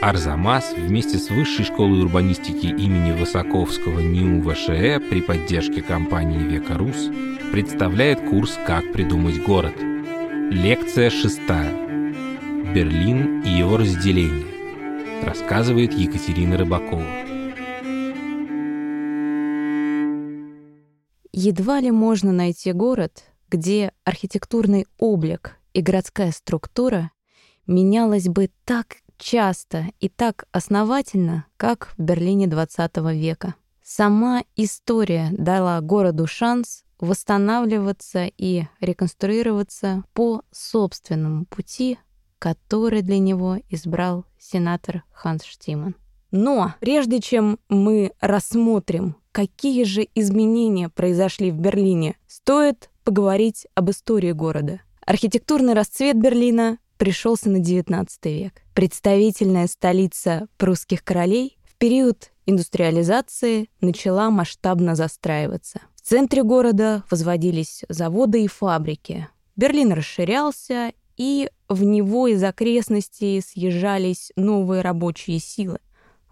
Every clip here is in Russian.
Арзамас вместе с Высшей школой урбанистики имени Высоковского НИУ ВШЭ при поддержке компании «Века Рус» представляет курс «Как придумать город». Лекция шестая. Берлин и его разделение. Рассказывает Екатерина Рыбакова. Едва ли можно найти город, где архитектурный облик и городская структура менялась бы так часто и так основательно, как в Берлине XX века. Сама история дала городу шанс восстанавливаться и реконструироваться по собственному пути, который для него избрал сенатор Ханс Штиман. Но прежде чем мы рассмотрим, какие же изменения произошли в Берлине, стоит поговорить об истории города. Архитектурный расцвет Берлина пришелся на XIX век. Представительная столица прусских королей в период индустриализации начала масштабно застраиваться. В центре города возводились заводы и фабрики. Берлин расширялся, и в него из окрестностей съезжались новые рабочие силы.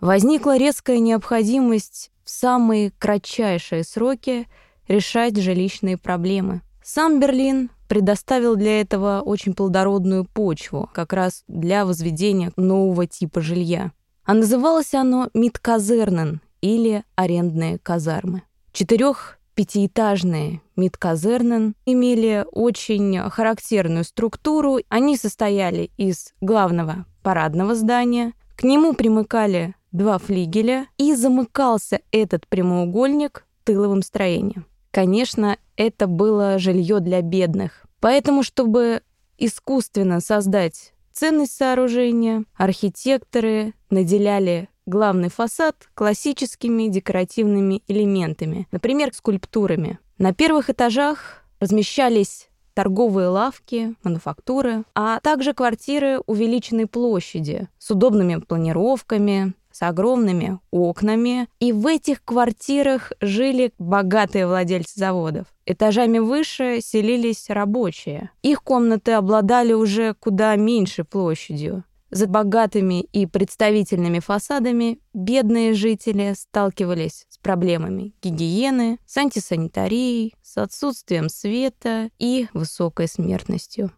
Возникла резкая необходимость в самые кратчайшие сроки решать жилищные проблемы. Сам Берлин предоставил для этого очень плодородную почву, как раз для возведения нового типа жилья. А называлось оно Мидказернен или арендные казармы. Четырех пятиэтажные Мидказернен имели очень характерную структуру. Они состояли из главного парадного здания, к нему примыкали два флигеля, и замыкался этот прямоугольник тыловым строением. Конечно, это было жилье для бедных. Поэтому, чтобы искусственно создать ценность сооружения, архитекторы наделяли главный фасад классическими декоративными элементами, например, скульптурами. На первых этажах размещались торговые лавки, мануфактуры, а также квартиры увеличенной площади с удобными планировками, с огромными окнами, и в этих квартирах жили богатые владельцы заводов. Этажами выше селились рабочие. Их комнаты обладали уже куда меньшей площадью. За богатыми и представительными фасадами бедные жители сталкивались с проблемами гигиены, с антисанитарией, с отсутствием света и высокой смертностью.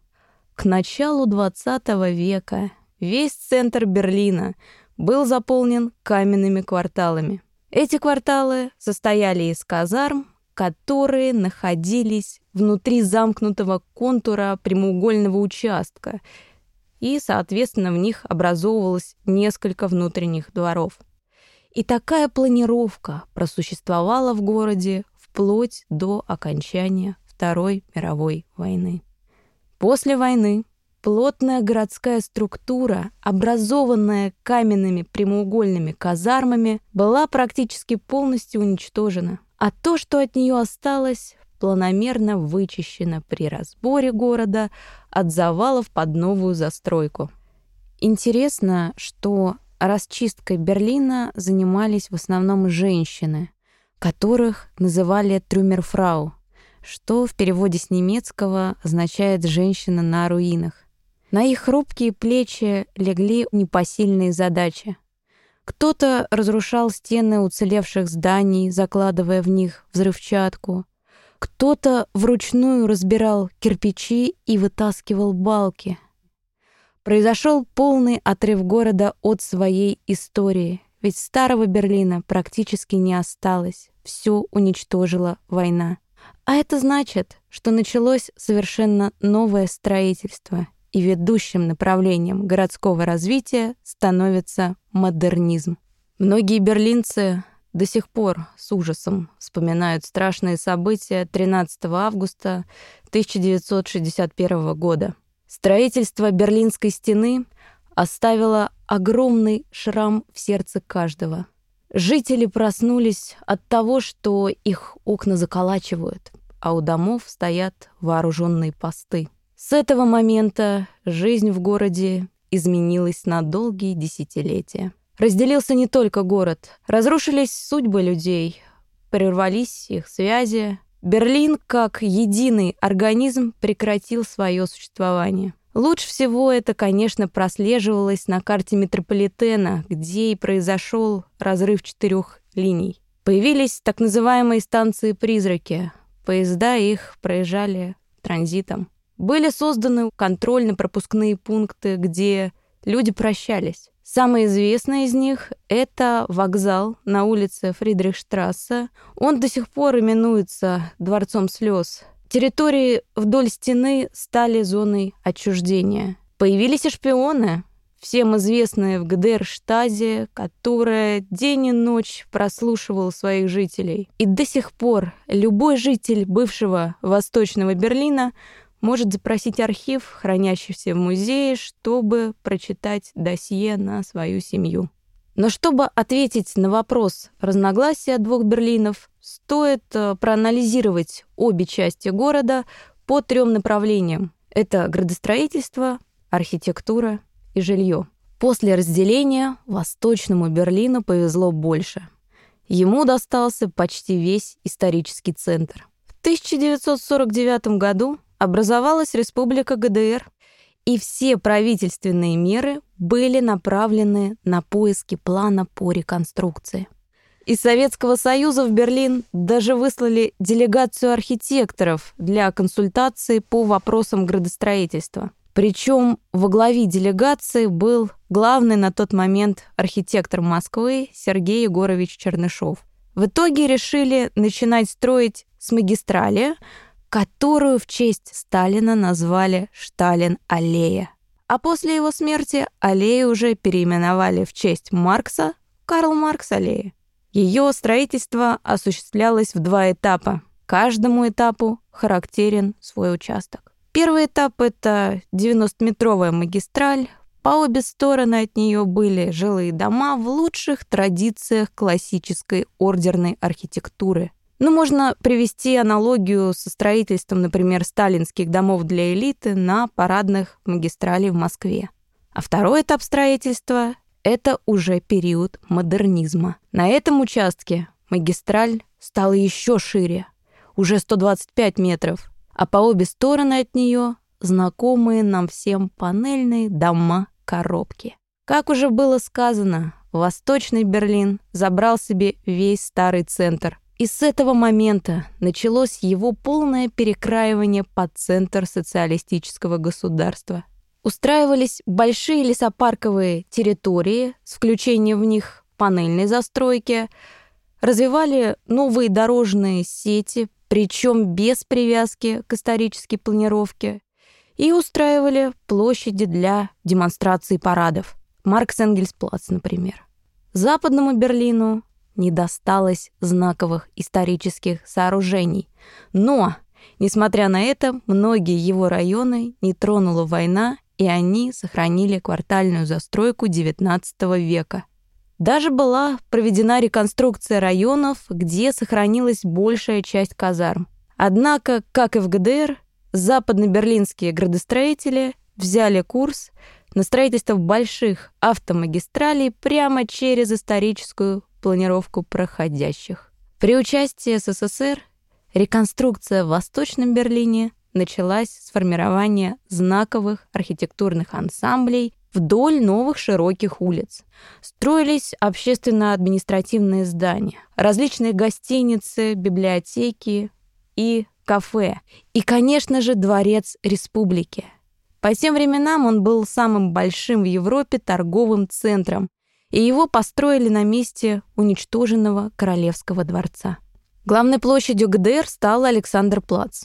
К началу XX века весь центр Берлина был заполнен каменными кварталами. Эти кварталы состояли из казарм, которые находились внутри замкнутого контура прямоугольного участка, и, соответственно, в них образовывалось несколько внутренних дворов. И такая планировка просуществовала в городе вплоть до окончания Второй мировой войны. После войны Плотная городская структура, образованная каменными прямоугольными казармами, была практически полностью уничтожена, а то, что от нее осталось, планомерно вычищено при разборе города от завалов под новую застройку. Интересно, что расчисткой Берлина занимались в основном женщины, которых называли трюмерфрау, что в переводе с немецкого означает «женщина на руинах». На их хрупкие плечи легли непосильные задачи. Кто-то разрушал стены уцелевших зданий, закладывая в них взрывчатку. Кто-то вручную разбирал кирпичи и вытаскивал балки. Произошел полный отрыв города от своей истории, ведь старого Берлина практически не осталось. Все уничтожила война. А это значит, что началось совершенно новое строительство — и ведущим направлением городского развития становится модернизм. Многие берлинцы до сих пор с ужасом вспоминают страшные события 13 августа 1961 года. Строительство Берлинской стены оставило огромный шрам в сердце каждого. Жители проснулись от того, что их окна заколачивают, а у домов стоят вооруженные посты. С этого момента жизнь в городе изменилась на долгие десятилетия. Разделился не только город, разрушились судьбы людей, прервались их связи. Берлин, как единый организм, прекратил свое существование. Лучше всего это, конечно, прослеживалось на карте метрополитена, где и произошел разрыв четырех линий. Появились так называемые станции-призраки. Поезда их проезжали транзитом. Были созданы контрольно-пропускные пункты, где люди прощались. Самый известный из них — это вокзал на улице Фридрихштрассе. Он до сих пор именуется Дворцом слез. Территории вдоль стены стали зоной отчуждения. Появились и шпионы, всем известные в ГДР Штази, которая день и ночь прослушивала своих жителей. И до сих пор любой житель бывшего Восточного Берлина может запросить архив, хранящийся в музее, чтобы прочитать досье на свою семью. Но чтобы ответить на вопрос разногласия двух Берлинов, стоит э, проанализировать обе части города по трем направлениям. Это градостроительство, архитектура и жилье. После разделения Восточному Берлину повезло больше. Ему достался почти весь исторический центр. В 1949 году образовалась Республика ГДР, и все правительственные меры были направлены на поиски плана по реконструкции. Из Советского Союза в Берлин даже выслали делегацию архитекторов для консультации по вопросам градостроительства. Причем во главе делегации был главный на тот момент архитектор Москвы Сергей Егорович Чернышов. В итоге решили начинать строить с магистрали, которую в честь Сталина назвали Шталин-аллея. А после его смерти аллею уже переименовали в честь Маркса Карл Маркс-аллея. Ее строительство осуществлялось в два этапа. Каждому этапу характерен свой участок. Первый этап — это 90-метровая магистраль. По обе стороны от нее были жилые дома в лучших традициях классической ордерной архитектуры — ну, можно привести аналогию со строительством, например, сталинских домов для элиты на парадных магистралей в Москве. А второй этап строительства — это уже период модернизма. На этом участке магистраль стала еще шире, уже 125 метров, а по обе стороны от нее знакомые нам всем панельные дома-коробки. Как уже было сказано, Восточный Берлин забрал себе весь старый центр, и с этого момента началось его полное перекраивание под центр социалистического государства. Устраивались большие лесопарковые территории с включением в них панельной застройки, развивали новые дорожные сети, причем без привязки к исторической планировке, и устраивали площади для демонстраций парадов. Маркс Энгельс Плац, например. Западному Берлину не досталось знаковых исторических сооружений. Но, несмотря на это, многие его районы не тронула война, и они сохранили квартальную застройку XIX века. Даже была проведена реконструкция районов, где сохранилась большая часть казарм. Однако, как и в ГДР, западно-берлинские градостроители взяли курс на строительство больших автомагистралей прямо через историческую планировку проходящих. При участии СССР реконструкция в Восточном Берлине началась с формирования знаковых архитектурных ансамблей вдоль новых широких улиц. Строились общественно-административные здания, различные гостиницы, библиотеки и кафе. И, конечно же, Дворец Республики. По тем временам он был самым большим в Европе торговым центром и его построили на месте уничтоженного Королевского дворца. Главной площадью ГДР стал Александр-Плац.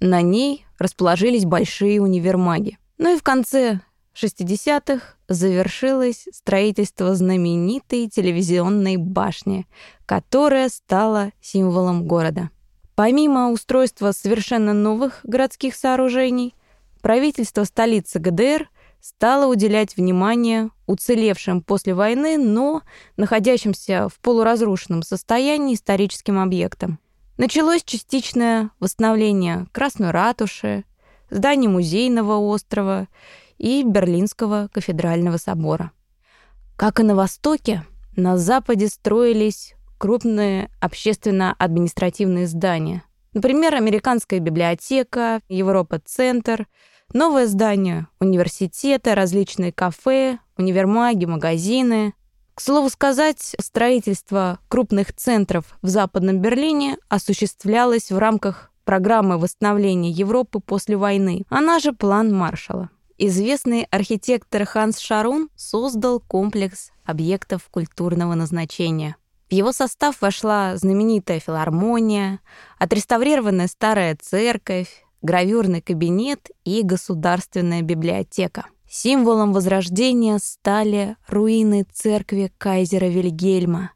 На ней расположились большие универмаги. Ну и в конце 60-х завершилось строительство знаменитой телевизионной башни, которая стала символом города. Помимо устройства совершенно новых городских сооружений, правительство столицы ГДР – стала уделять внимание уцелевшим после войны, но находящимся в полуразрушенном состоянии историческим объектам. Началось частичное восстановление Красной ратуши, зданий музейного острова и Берлинского кафедрального собора. Как и на Востоке, на Западе строились крупные общественно-административные здания. Например, Американская библиотека, Европа-центр, Новое здание университета, различные кафе, универмаги, магазины. К слову сказать, строительство крупных центров в Западном Берлине осуществлялось в рамках программы восстановления Европы после войны, она же план Маршалла. Известный архитектор Ханс Шарун создал комплекс объектов культурного назначения. В его состав вошла знаменитая филармония, отреставрированная старая церковь, гравюрный кабинет и государственная библиотека. Символом возрождения стали руины церкви кайзера Вильгельма,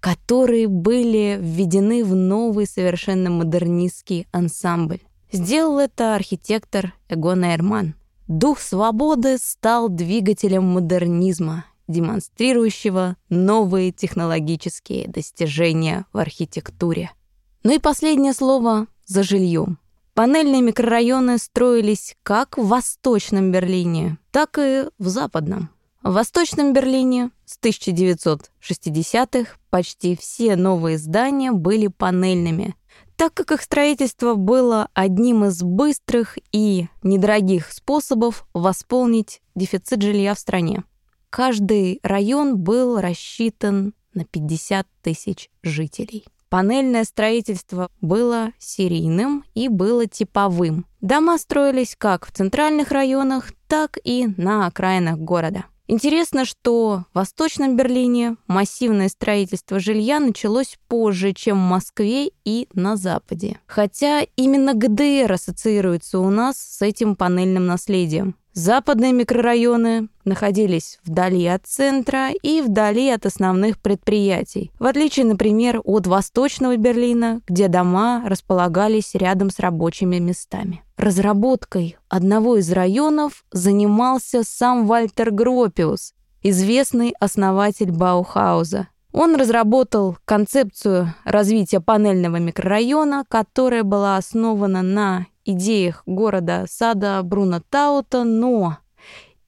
которые были введены в новый совершенно модернистский ансамбль. Сделал это архитектор Эгон Эрман. Дух свободы стал двигателем модернизма, демонстрирующего новые технологические достижения в архитектуре. Ну и последнее слово за жильем. Панельные микрорайоны строились как в Восточном Берлине, так и в Западном. В Восточном Берлине с 1960-х почти все новые здания были панельными, так как их строительство было одним из быстрых и недорогих способов восполнить дефицит жилья в стране. Каждый район был рассчитан на 50 тысяч жителей. Панельное строительство было серийным и было типовым. Дома строились как в центральных районах, так и на окраинах города. Интересно, что в Восточном Берлине массивное строительство жилья началось позже, чем в Москве и на Западе. Хотя именно ГДР ассоциируется у нас с этим панельным наследием. Западные микрорайоны находились вдали от центра и вдали от основных предприятий, в отличие, например, от Восточного Берлина, где дома располагались рядом с рабочими местами. Разработкой одного из районов занимался сам Вальтер Гропиус, известный основатель Баухауза. Он разработал концепцию развития панельного микрорайона, которая была основана на идеях города сада Бруно Таута, но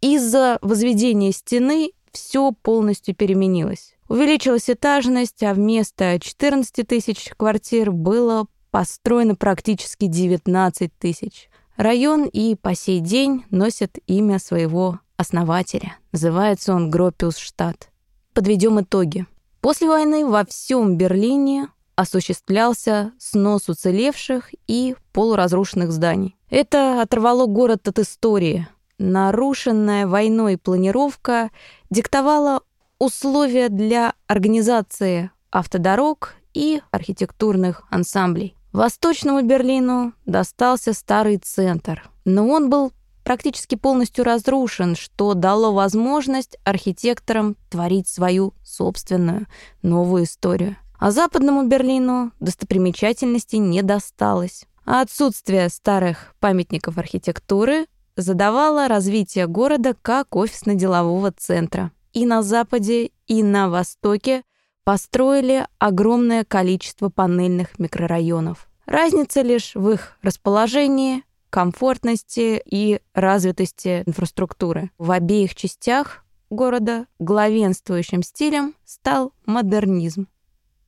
из-за возведения стены все полностью переменилось. Увеличилась этажность, а вместо 14 тысяч квартир было построено практически 19 тысяч. Район и по сей день носит имя своего основателя. Называется он Гропиус-штат. Подведем итоги. После войны во всем Берлине осуществлялся снос уцелевших и полуразрушенных зданий. Это оторвало город от истории. Нарушенная войной планировка диктовала условия для организации автодорог и архитектурных ансамблей. Восточному Берлину достался старый центр, но он был практически полностью разрушен, что дало возможность архитекторам творить свою собственную новую историю. А западному Берлину достопримечательностей не досталось. А отсутствие старых памятников архитектуры задавало развитие города как офисно-делового центра. И на западе, и на востоке построили огромное количество панельных микрорайонов. Разница лишь в их расположении, комфортности и развитости инфраструктуры. В обеих частях города главенствующим стилем стал модернизм.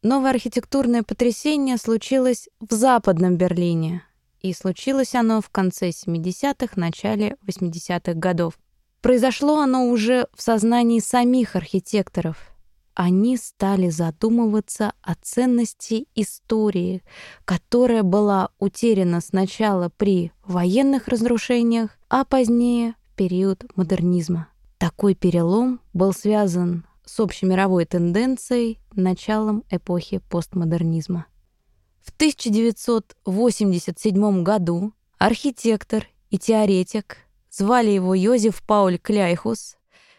Новое архитектурное потрясение случилось в Западном Берлине, и случилось оно в конце 70-х, начале 80-х годов. Произошло оно уже в сознании самих архитекторов. Они стали задумываться о ценности истории, которая была утеряна сначала при военных разрушениях, а позднее в период модернизма. Такой перелом был связан с общемировой тенденцией началом эпохи постмодернизма. В 1987 году архитектор и теоретик, звали его Йозеф Пауль Кляйхус,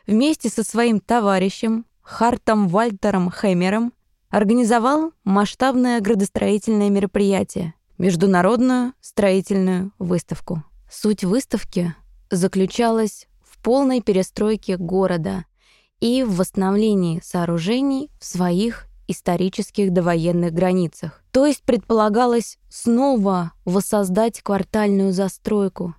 вместе со своим товарищем Хартом Вальтером Хэмером организовал масштабное градостроительное мероприятие — Международную строительную выставку. Суть выставки заключалась в полной перестройке города — и в восстановлении сооружений в своих исторических довоенных границах. То есть предполагалось снова воссоздать квартальную застройку,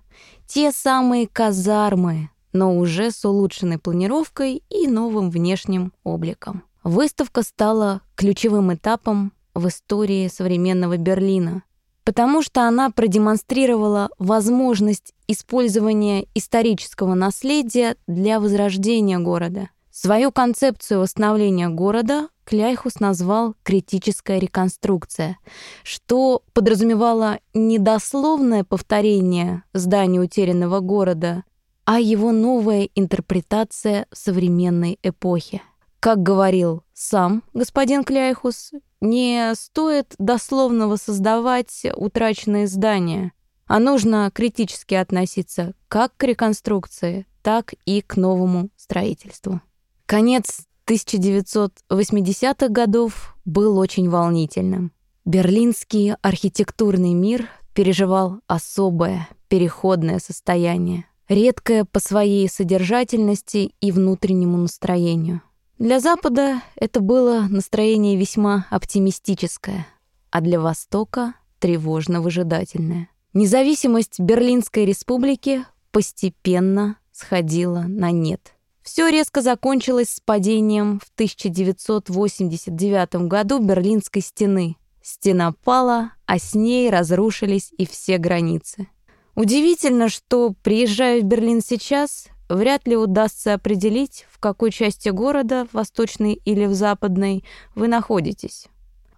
те самые казармы, но уже с улучшенной планировкой и новым внешним обликом. Выставка стала ключевым этапом в истории современного Берлина. потому что она продемонстрировала возможность использования исторического наследия для возрождения города. Свою концепцию восстановления города Кляйхус назвал «критическая реконструкция», что подразумевало не дословное повторение здания утерянного города, а его новая интерпретация современной эпохе. Как говорил сам господин Кляйхус, не стоит дословно воссоздавать утраченные здания, а нужно критически относиться как к реконструкции, так и к новому строительству. Конец 1980-х годов был очень волнительным. Берлинский архитектурный мир переживал особое, переходное состояние, редкое по своей содержательности и внутреннему настроению. Для Запада это было настроение весьма оптимистическое, а для Востока — тревожно-выжидательное. Независимость Берлинской республики постепенно сходила на нет. Все резко закончилось с падением в 1989 году Берлинской стены. Стена пала, а с ней разрушились и все границы. Удивительно, что, приезжая в Берлин сейчас, вряд ли удастся определить, в какой части города, восточной или в западной, вы находитесь.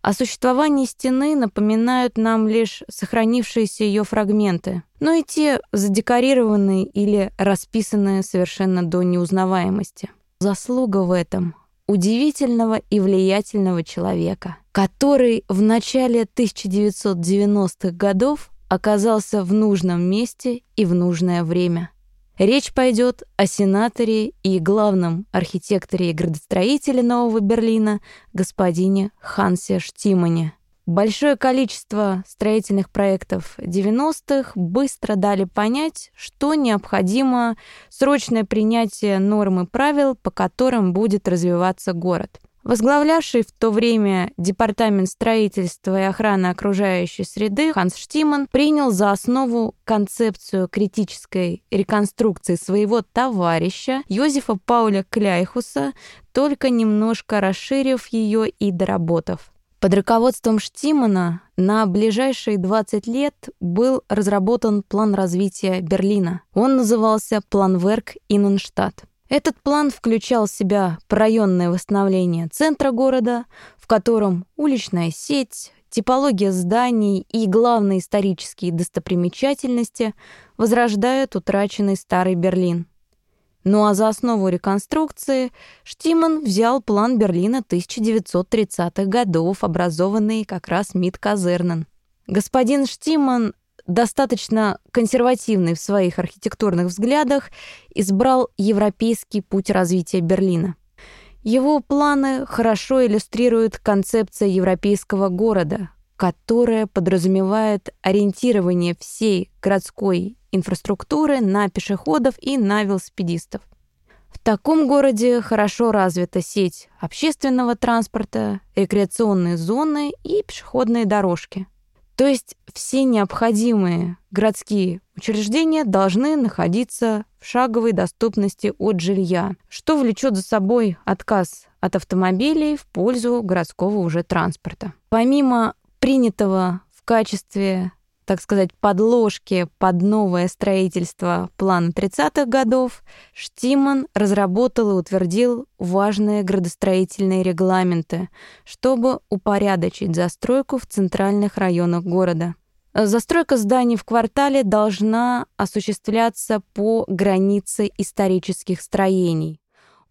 О существовании стены напоминают нам лишь сохранившиеся ее фрагменты, но и те задекорированные или расписанные совершенно до неузнаваемости. Заслуга в этом удивительного и влиятельного человека, который в начале 1990-х годов оказался в нужном месте и в нужное время – Речь пойдет о сенаторе и главном архитекторе и градостроителе Нового Берлина, господине Хансе Штимане. Большое количество строительных проектов 90-х быстро дали понять, что необходимо срочное принятие норм и правил, по которым будет развиваться город – Возглавлявший в то время Департамент строительства и охраны окружающей среды Ханс Штиман принял за основу концепцию критической реконструкции своего товарища Йозефа Пауля Кляйхуса, только немножко расширив ее и доработав. Под руководством Штимана на ближайшие 20 лет был разработан план развития Берлина. Он назывался «Планверк Инненштадт». Этот план включал в себя районное восстановление центра города, в котором уличная сеть, типология зданий и главные исторические достопримечательности возрождают утраченный старый Берлин. Ну а за основу реконструкции Штиман взял план Берлина 1930-х годов, образованный как раз МИД Казернен. Господин Штиман достаточно консервативный в своих архитектурных взглядах, избрал европейский путь развития Берлина. Его планы хорошо иллюстрируют концепция европейского города, которая подразумевает ориентирование всей городской инфраструктуры на пешеходов и на велосипедистов. В таком городе хорошо развита сеть общественного транспорта, рекреационные зоны и пешеходные дорожки. То есть все необходимые городские учреждения должны находиться в шаговой доступности от жилья, что влечет за собой отказ от автомобилей в пользу городского уже транспорта. Помимо принятого в качестве так сказать, подложки под новое строительство плана 30-х годов, Штиман разработал и утвердил важные градостроительные регламенты, чтобы упорядочить застройку в центральных районах города. Застройка зданий в квартале должна осуществляться по границе исторических строений.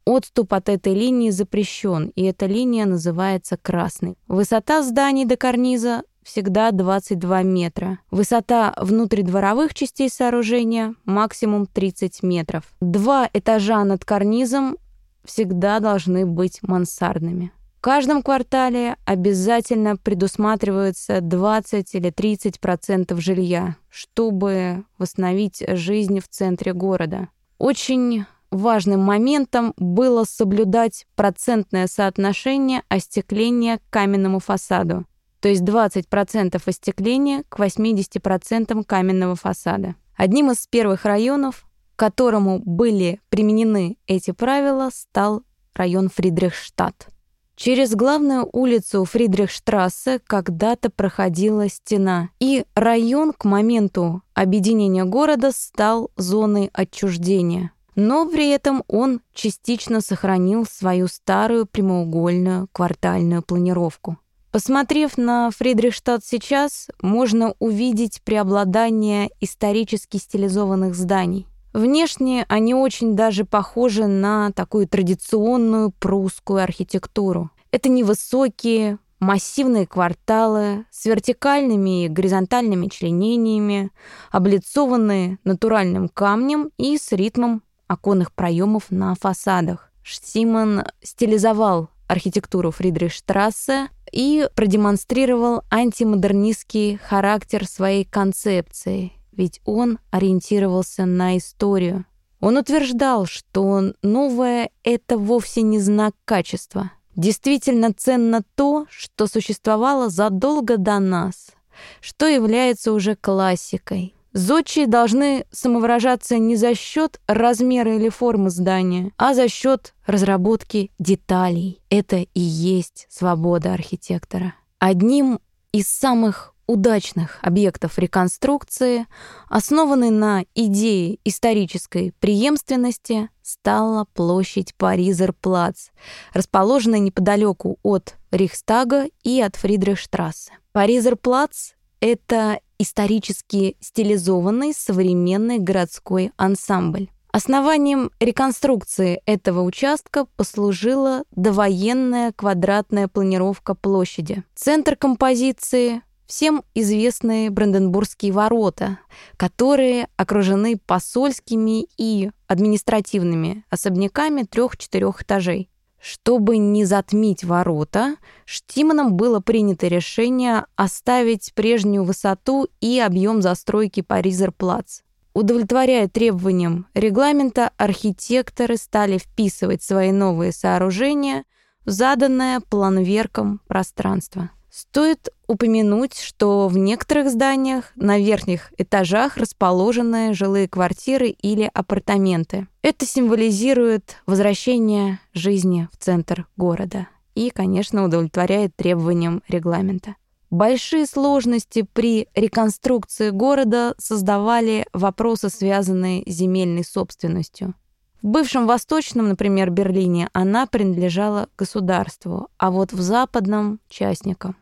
Отступ от этой линии запрещен, и эта линия называется красной. Высота зданий до карниза всегда 22 метра. Высота внутридворовых частей сооружения максимум 30 метров. Два этажа над карнизом всегда должны быть мансардными. В каждом квартале обязательно предусматривается 20 или 30 процентов жилья, чтобы восстановить жизнь в центре города. Очень важным моментом было соблюдать процентное соотношение остекления к каменному фасаду то есть 20% остекления к 80% каменного фасада. Одним из первых районов, которому были применены эти правила, стал район Фридрихштадт. Через главную улицу Фридрихштрассе когда-то проходила стена, и район к моменту объединения города стал зоной отчуждения. Но при этом он частично сохранил свою старую прямоугольную квартальную планировку. Посмотрев на Фридрихштадт сейчас, можно увидеть преобладание исторически стилизованных зданий. Внешне они очень даже похожи на такую традиционную прусскую архитектуру. Это невысокие, массивные кварталы с вертикальными и горизонтальными членениями, облицованные натуральным камнем и с ритмом оконных проемов на фасадах. Штиман стилизовал архитектуру Фридрихштрассе и продемонстрировал антимодернистский характер своей концепции, ведь он ориентировался на историю. Он утверждал, что новое — это вовсе не знак качества. Действительно ценно то, что существовало задолго до нас, что является уже классикой. Зодчие должны самовыражаться не за счет размера или формы здания, а за счет разработки деталей. Это и есть свобода архитектора. Одним из самых удачных объектов реконструкции, основанный на идее исторической преемственности, стала площадь Паризерплац, расположенная неподалеку от Рейхстага и от Фридрихштрассе. Паризерплац — это исторически стилизованный современный городской ансамбль. Основанием реконструкции этого участка послужила довоенная квадратная планировка площади. Центр композиции всем известные Бранденбургские ворота, которые окружены посольскими и административными особняками трех-четырех этажей. Чтобы не затмить ворота, Штиманом было принято решение оставить прежнюю высоту и объем застройки Паризерплац. Удовлетворяя требованиям регламента, архитекторы стали вписывать свои новые сооружения в заданное планверком пространство. Стоит упомянуть, что в некоторых зданиях на верхних этажах расположены жилые квартиры или апартаменты. Это символизирует возвращение жизни в центр города и, конечно, удовлетворяет требованиям регламента. Большие сложности при реконструкции города создавали вопросы, связанные с земельной собственностью. В бывшем восточном, например, Берлине она принадлежала государству, а вот в западном — частникам.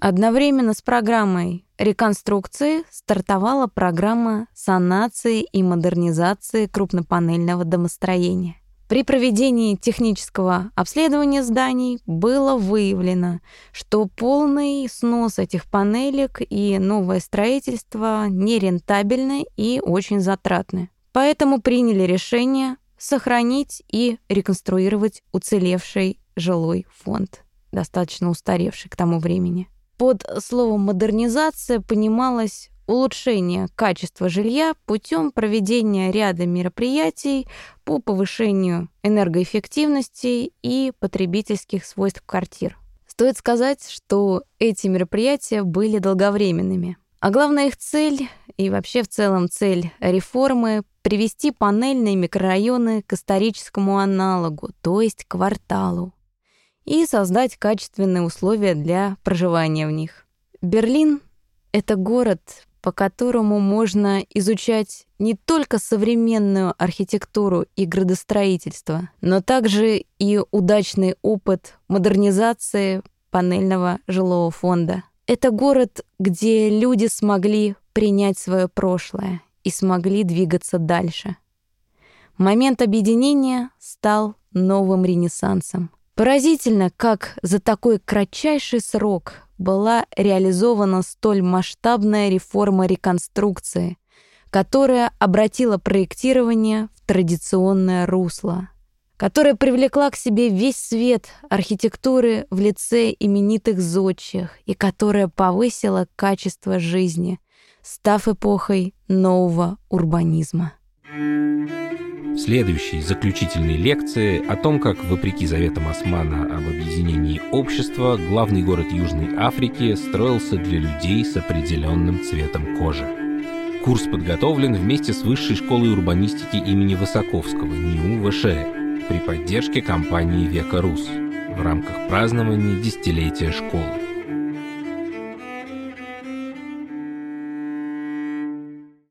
Одновременно с программой реконструкции стартовала программа санации и модернизации крупнопанельного домостроения. При проведении технического обследования зданий было выявлено, что полный снос этих панелек и новое строительство нерентабельны и очень затратны. Поэтому приняли решение сохранить и реконструировать уцелевший жилой фонд, достаточно устаревший к тому времени. Под словом «модернизация» понималось улучшение качества жилья путем проведения ряда мероприятий по повышению энергоэффективности и потребительских свойств квартир. Стоит сказать, что эти мероприятия были долговременными. А главная их цель и вообще в целом цель реформы привести панельные микрорайоны к историческому аналогу, то есть кварталу, и создать качественные условия для проживания в них. Берлин — это город, по которому можно изучать не только современную архитектуру и градостроительство, но также и удачный опыт модернизации панельного жилого фонда. Это город, где люди смогли принять свое прошлое и смогли двигаться дальше. Момент объединения стал новым ренессансом. Поразительно, как за такой кратчайший срок была реализована столь масштабная реформа реконструкции, которая обратила проектирование в традиционное русло, которая привлекла к себе весь свет архитектуры в лице именитых зодчих и которая повысила качество жизни, став эпохой нового урбанизма. В следующей заключительной лекции о том, как, вопреки заветам Османа об объединении общества, главный город Южной Африки строился для людей с определенным цветом кожи. Курс подготовлен вместе с Высшей школой урбанистики имени Высоковского, НИУ ВШЭ, при поддержке компании «Века Рус». в рамках празднования десятилетия школы.